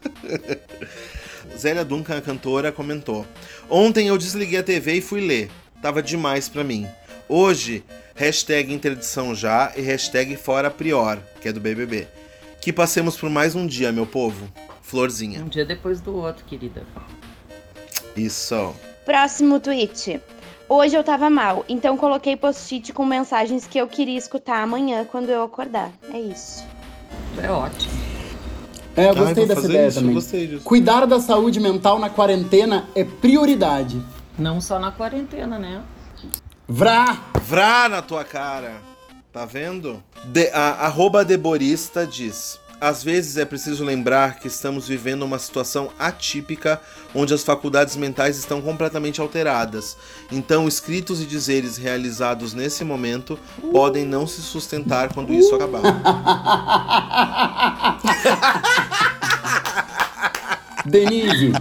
Zélia Duncan, a cantora, comentou: Ontem eu desliguei a TV e fui ler. Tava demais para mim. Hoje, hashtag interdição já e hashtag fora prior, que é do BBB. Que passemos por mais um dia, meu povo. Florzinha. Um dia depois do outro, querida. Isso. Próximo tweet. Hoje eu tava mal, então coloquei post-it com mensagens que eu queria escutar amanhã quando eu acordar. É isso. É ótimo. É, eu Ai, gostei vou dessa ideia isso, também. gostei disso. Cuidar da saúde mental na quarentena é prioridade. Não só na quarentena, né? Vrá! Vrá na tua cara. Tá vendo? De, a, arroba Deborista diz. Às vezes é preciso lembrar que estamos vivendo uma situação atípica onde as faculdades mentais estão completamente alteradas. Então, escritos e dizeres realizados nesse momento podem não se sustentar quando isso acabar. Denise,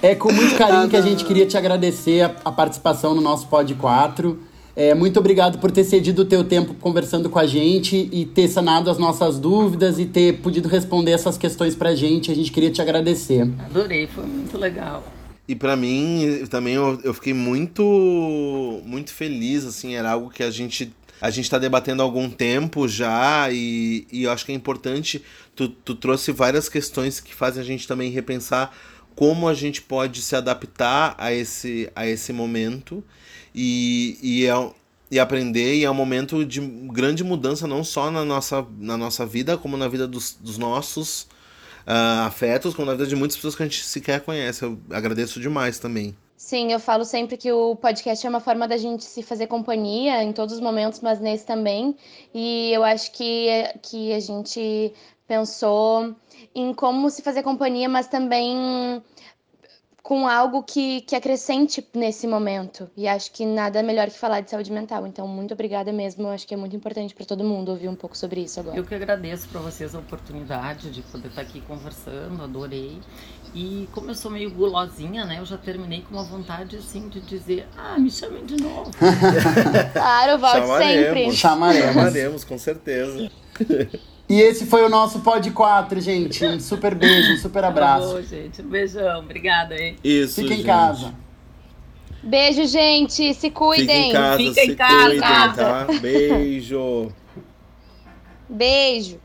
é com muito carinho que a gente queria te agradecer a, a participação no nosso Pod 4. É, muito obrigado por ter cedido o teu tempo conversando com a gente e ter sanado as nossas dúvidas e ter podido responder essas questões pra gente. A gente queria te agradecer. Adorei, foi muito legal. E pra mim, também eu, eu fiquei muito muito feliz, assim, era algo que a gente a gente tá debatendo há algum tempo já e, e eu acho que é importante, tu, tu trouxe várias questões que fazem a gente também repensar como a gente pode se adaptar a esse, a esse momento e, e, é, e aprender, e é um momento de grande mudança, não só na nossa, na nossa vida, como na vida dos, dos nossos ah, afetos, como na vida de muitas pessoas que a gente sequer conhece. Eu agradeço demais também. Sim, eu falo sempre que o podcast é uma forma da gente se fazer companhia em todos os momentos, mas nesse também. E eu acho que, que a gente pensou em como se fazer companhia, mas também com algo que, que acrescente nesse momento. E acho que nada melhor que falar de saúde mental. Então, muito obrigada mesmo. Eu acho que é muito importante para todo mundo ouvir um pouco sobre isso agora. Eu que agradeço para vocês a oportunidade de poder estar aqui conversando, adorei. E como eu sou meio gulosinha, né? Eu já terminei com uma vontade assim de dizer, ah, me chamem de novo. Claro, volte sempre. Chamaremos. Chamaremos, com certeza. E esse foi o nosso Pod 4, gente. Um super beijo, um super abraço. Tá bom, gente. Um beijão. Obrigada, hein? Isso, Fica em gente. casa. Beijo, gente. Se Fica cuidem. em casa, Fica em se casa. cuidem, tá? Beijo. Beijo.